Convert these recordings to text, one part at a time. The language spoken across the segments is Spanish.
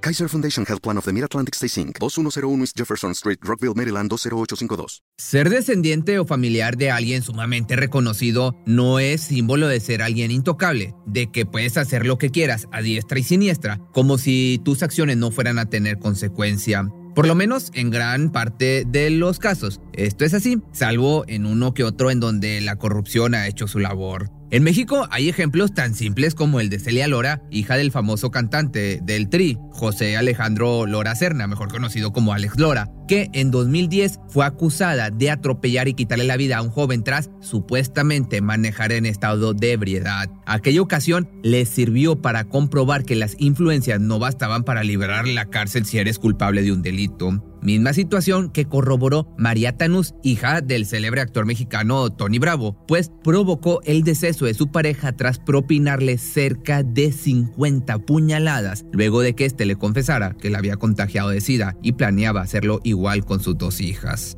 Kaiser Foundation Health Plan of the Mid-Atlantic Stay Inc., 2101 East Jefferson Street, Rockville, Maryland 20852. Ser descendiente o familiar de alguien sumamente reconocido no es símbolo de ser alguien intocable, de que puedes hacer lo que quieras a diestra y siniestra, como si tus acciones no fueran a tener consecuencia. Por lo menos en gran parte de los casos. Esto es así, salvo en uno que otro en donde la corrupción ha hecho su labor. En México hay ejemplos tan simples como el de Celia Lora, hija del famoso cantante del Tri, José Alejandro Lora Serna, mejor conocido como Alex Lora, que en 2010 fue acusada de atropellar y quitarle la vida a un joven tras supuestamente manejar en estado de ebriedad. Aquella ocasión le sirvió para comprobar que las influencias no bastaban para liberar la cárcel si eres culpable de un delito. Misma situación que corroboró María Tanús, hija del célebre actor mexicano Tony Bravo, pues provocó el deceso de su pareja tras propinarle cerca de 50 puñaladas, luego de que éste le confesara que la había contagiado de SIDA y planeaba hacerlo igual con sus dos hijas.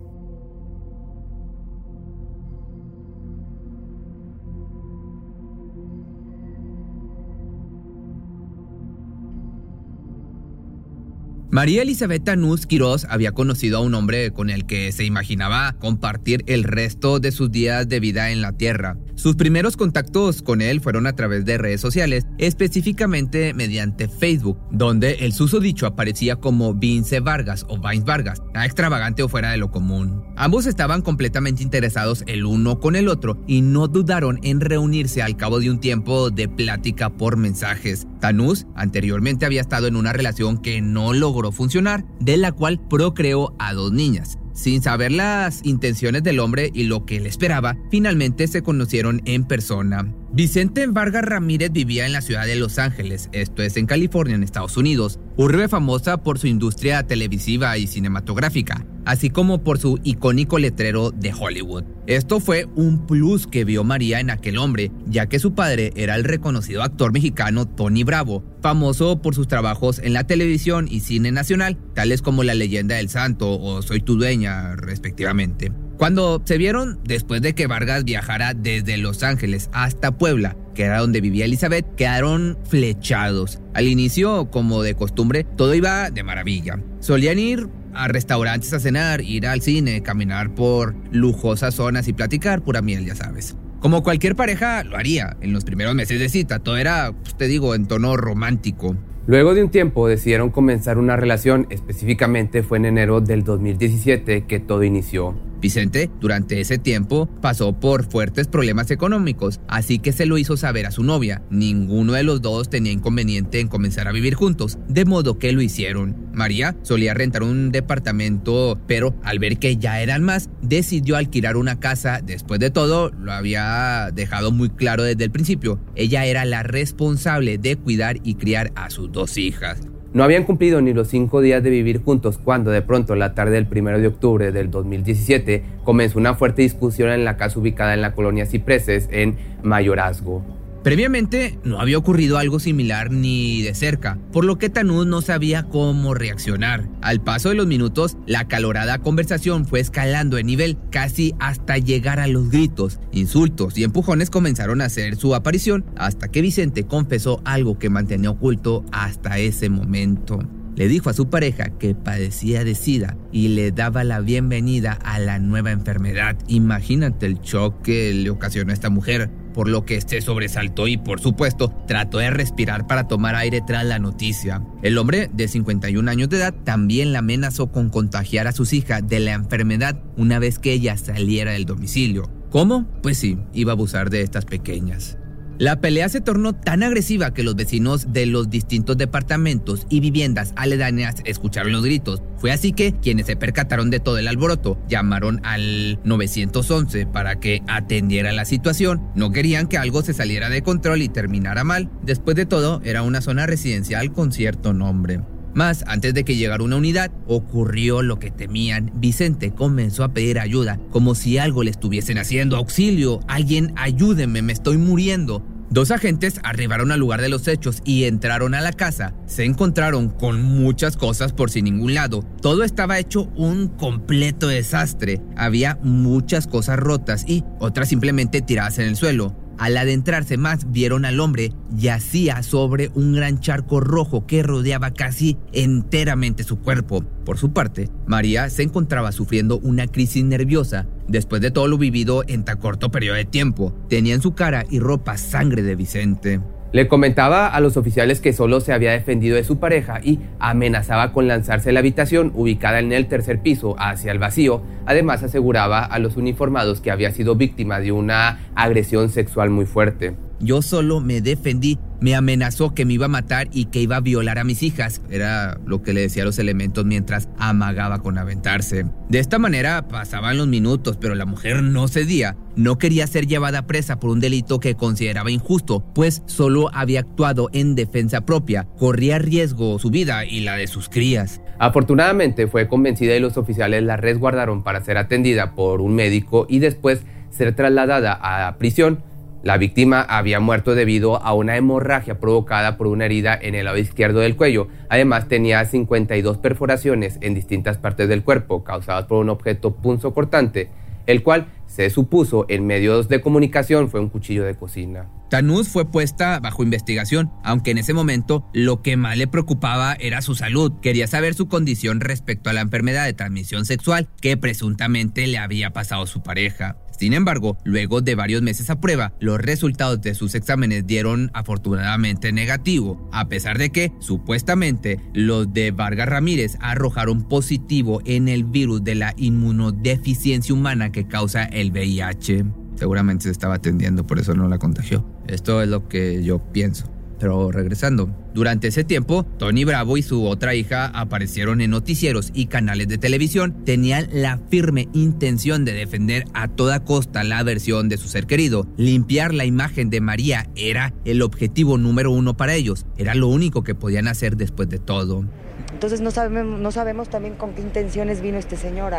María Elizabeth Tanús Quirós había conocido a un hombre con el que se imaginaba compartir el resto de sus días de vida en la Tierra. Sus primeros contactos con él fueron a través de redes sociales, específicamente mediante Facebook, donde el susodicho aparecía como Vince Vargas o Vince Vargas, extravagante o fuera de lo común. Ambos estaban completamente interesados el uno con el otro y no dudaron en reunirse al cabo de un tiempo de plática por mensajes. Tanús anteriormente había estado en una relación que no logró funcionar, de la cual procreó a dos niñas. Sin saber las intenciones del hombre y lo que él esperaba, finalmente se conocieron en persona. Vicente Vargas Ramírez vivía en la ciudad de Los Ángeles, esto es en California, en Estados Unidos, urbe famosa por su industria televisiva y cinematográfica, así como por su icónico letrero de Hollywood. Esto fue un plus que vio María en aquel hombre, ya que su padre era el reconocido actor mexicano Tony Bravo, famoso por sus trabajos en la televisión y cine nacional, tales como La leyenda del santo o Soy tu dueña, respectivamente. Cuando se vieron, después de que Vargas viajara desde Los Ángeles hasta Puebla, que era donde vivía Elizabeth, quedaron flechados. Al inicio, como de costumbre, todo iba de maravilla. Solían ir a restaurantes a cenar, ir al cine, caminar por lujosas zonas y platicar pura miel, ya sabes. Como cualquier pareja lo haría en los primeros meses de cita, todo era, pues, te digo, en tono romántico. Luego de un tiempo decidieron comenzar una relación, específicamente fue en enero del 2017 que todo inició. Vicente, durante ese tiempo, pasó por fuertes problemas económicos, así que se lo hizo saber a su novia. Ninguno de los dos tenía inconveniente en comenzar a vivir juntos, de modo que lo hicieron. María solía rentar un departamento, pero al ver que ya eran más, decidió alquilar una casa. Después de todo, lo había dejado muy claro desde el principio. Ella era la responsable de cuidar y criar a sus dos hijas. No habían cumplido ni los cinco días de vivir juntos cuando de pronto la tarde del 1 de octubre del 2017 comenzó una fuerte discusión en la casa ubicada en la colonia Cipreses en Mayorazgo. Previamente no había ocurrido algo similar ni de cerca, por lo que Tanús no sabía cómo reaccionar. Al paso de los minutos, la calorada conversación fue escalando de nivel casi hasta llegar a los gritos, insultos y empujones comenzaron a hacer su aparición hasta que Vicente confesó algo que mantenía oculto hasta ese momento. Le dijo a su pareja que padecía de SIDA y le daba la bienvenida a la nueva enfermedad. Imagínate el shock que le ocasionó a esta mujer por lo que este sobresaltó y por supuesto trató de respirar para tomar aire tras la noticia. El hombre de 51 años de edad también la amenazó con contagiar a sus hijas de la enfermedad una vez que ella saliera del domicilio. ¿Cómo? Pues sí, iba a abusar de estas pequeñas. La pelea se tornó tan agresiva que los vecinos de los distintos departamentos y viviendas aledañas escucharon los gritos. Fue así que quienes se percataron de todo el alboroto llamaron al 911 para que atendiera la situación. No querían que algo se saliera de control y terminara mal. Después de todo, era una zona residencial con cierto nombre. Más, antes de que llegara una unidad, ocurrió lo que temían. Vicente comenzó a pedir ayuda, como si algo le estuviesen haciendo. Auxilio, alguien ayúdeme, me estoy muriendo. Dos agentes arribaron al lugar de los hechos y entraron a la casa. Se encontraron con muchas cosas por sin ningún lado. Todo estaba hecho un completo desastre. Había muchas cosas rotas y otras simplemente tiradas en el suelo. Al adentrarse más, vieron al hombre yacía sobre un gran charco rojo que rodeaba casi enteramente su cuerpo. Por su parte, María se encontraba sufriendo una crisis nerviosa después de todo lo vivido en tan corto periodo de tiempo. Tenía en su cara y ropa sangre de Vicente. Le comentaba a los oficiales que solo se había defendido de su pareja y amenazaba con lanzarse a la habitación ubicada en el tercer piso hacia el vacío. Además aseguraba a los uniformados que había sido víctima de una agresión sexual muy fuerte. Yo solo me defendí. Me amenazó que me iba a matar y que iba a violar a mis hijas. Era lo que le decía a los elementos mientras amagaba con aventarse. De esta manera pasaban los minutos, pero la mujer no cedía. No quería ser llevada presa por un delito que consideraba injusto, pues solo había actuado en defensa propia. Corría riesgo su vida y la de sus crías. Afortunadamente fue convencida y los oficiales la resguardaron para ser atendida por un médico y después ser trasladada a prisión la víctima había muerto debido a una hemorragia provocada por una herida en el lado izquierdo del cuello. Además tenía 52 perforaciones en distintas partes del cuerpo causadas por un objeto punzocortante, el cual se supuso en medios de comunicación fue un cuchillo de cocina. Tanús fue puesta bajo investigación, aunque en ese momento lo que más le preocupaba era su salud. Quería saber su condición respecto a la enfermedad de transmisión sexual que presuntamente le había pasado su pareja. Sin embargo, luego de varios meses a prueba, los resultados de sus exámenes dieron afortunadamente negativo, a pesar de que, supuestamente, los de Vargas Ramírez arrojaron positivo en el virus de la inmunodeficiencia humana que causa el VIH. Seguramente se estaba atendiendo, por eso no la contagió. Esto es lo que yo pienso. Pero regresando, durante ese tiempo, Tony Bravo y su otra hija aparecieron en noticieros y canales de televisión. Tenían la firme intención de defender a toda costa la versión de su ser querido. Limpiar la imagen de María era el objetivo número uno para ellos. Era lo único que podían hacer después de todo. Entonces no sabemos, no sabemos también con qué intenciones vino este señor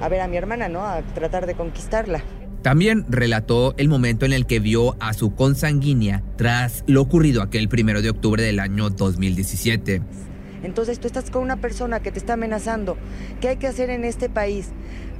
a ver a mi hermana, ¿no? A tratar de conquistarla. También relató el momento en el que vio a su consanguínea tras lo ocurrido aquel primero de octubre del año 2017. Entonces tú estás con una persona que te está amenazando. ¿Qué hay que hacer en este país?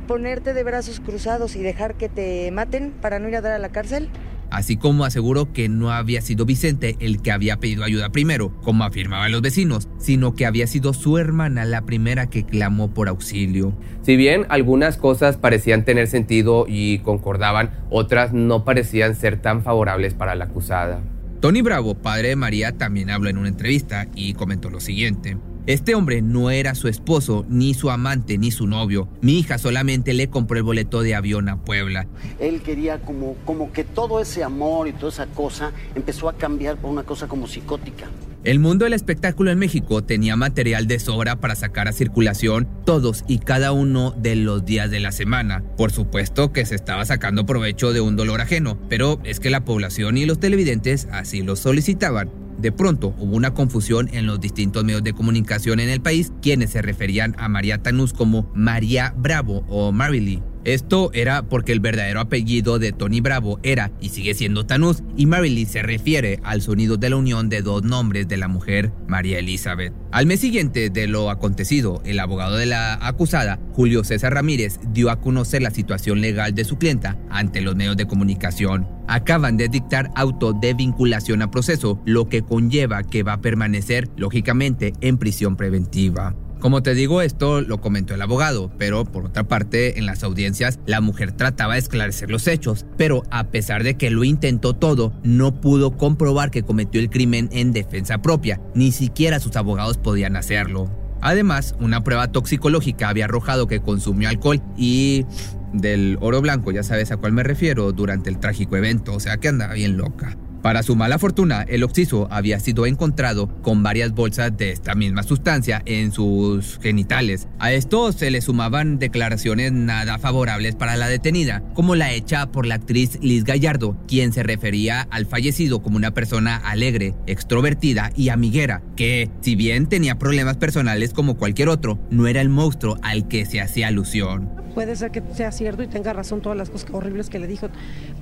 ¿Ponerte de brazos cruzados y dejar que te maten para no ir a dar a la cárcel? Así como aseguró que no había sido Vicente el que había pedido ayuda primero, como afirmaban los vecinos, sino que había sido su hermana la primera que clamó por auxilio. Si bien algunas cosas parecían tener sentido y concordaban, otras no parecían ser tan favorables para la acusada. Tony Bravo, padre de María, también habló en una entrevista y comentó lo siguiente. Este hombre no era su esposo, ni su amante, ni su novio. Mi hija solamente le compró el boleto de avión a Puebla. Él quería como, como que todo ese amor y toda esa cosa empezó a cambiar por una cosa como psicótica. El mundo del espectáculo en México tenía material de sobra para sacar a circulación todos y cada uno de los días de la semana. Por supuesto que se estaba sacando provecho de un dolor ajeno, pero es que la población y los televidentes así lo solicitaban. De pronto hubo una confusión en los distintos medios de comunicación en el país, quienes se referían a María Tanús como María Bravo o Marily. Esto era porque el verdadero apellido de Tony Bravo era y sigue siendo Tanús y Mary se refiere al sonido de la unión de dos nombres de la mujer María Elizabeth. Al mes siguiente de lo acontecido, el abogado de la acusada, Julio César Ramírez, dio a conocer la situación legal de su clienta ante los medios de comunicación. Acaban de dictar auto de vinculación a proceso, lo que conlleva que va a permanecer, lógicamente, en prisión preventiva. Como te digo, esto lo comentó el abogado, pero por otra parte, en las audiencias, la mujer trataba de esclarecer los hechos, pero a pesar de que lo intentó todo, no pudo comprobar que cometió el crimen en defensa propia, ni siquiera sus abogados podían hacerlo. Además, una prueba toxicológica había arrojado que consumió alcohol y del oro blanco, ya sabes a cuál me refiero, durante el trágico evento, o sea que andaba bien loca. Para su mala fortuna, el occiso había sido encontrado con varias bolsas de esta misma sustancia en sus genitales. A esto se le sumaban declaraciones nada favorables para la detenida, como la hecha por la actriz Liz Gallardo, quien se refería al fallecido como una persona alegre, extrovertida y amiguera, que, si bien tenía problemas personales como cualquier otro, no era el monstruo al que se hacía alusión. Puede ser que sea cierto y tenga razón todas las cosas horribles que le dijo,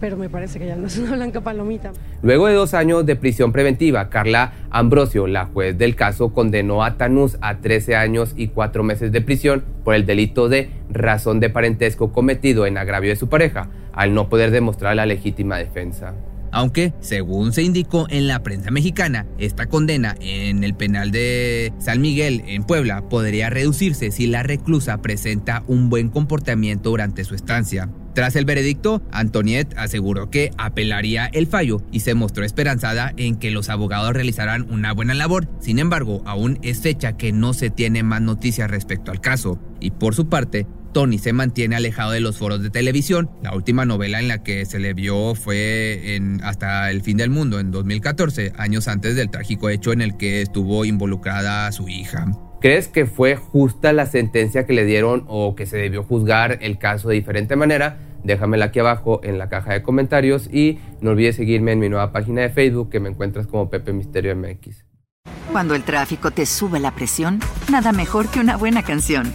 pero me parece que ya no es una blanca palomita. Luego de dos años de prisión preventiva, Carla Ambrosio, la juez del caso, condenó a Tanús a 13 años y 4 meses de prisión por el delito de razón de parentesco cometido en agravio de su pareja, al no poder demostrar la legítima defensa. Aunque, según se indicó en la prensa mexicana, esta condena en el penal de San Miguel en Puebla podría reducirse si la reclusa presenta un buen comportamiento durante su estancia. Tras el veredicto, Antoniette aseguró que apelaría el fallo y se mostró esperanzada en que los abogados realizarán una buena labor. Sin embargo, aún es fecha que no se tiene más noticias respecto al caso. Y por su parte, Tony se mantiene alejado de los foros de televisión. La última novela en la que se le vio fue en Hasta el fin del mundo en 2014, años antes del trágico hecho en el que estuvo involucrada su hija. ¿Crees que fue justa la sentencia que le dieron o que se debió juzgar el caso de diferente manera? Déjamela aquí abajo en la caja de comentarios y no olvides seguirme en mi nueva página de Facebook que me encuentras como Pepe Misterio MX. Cuando el tráfico te sube la presión, nada mejor que una buena canción.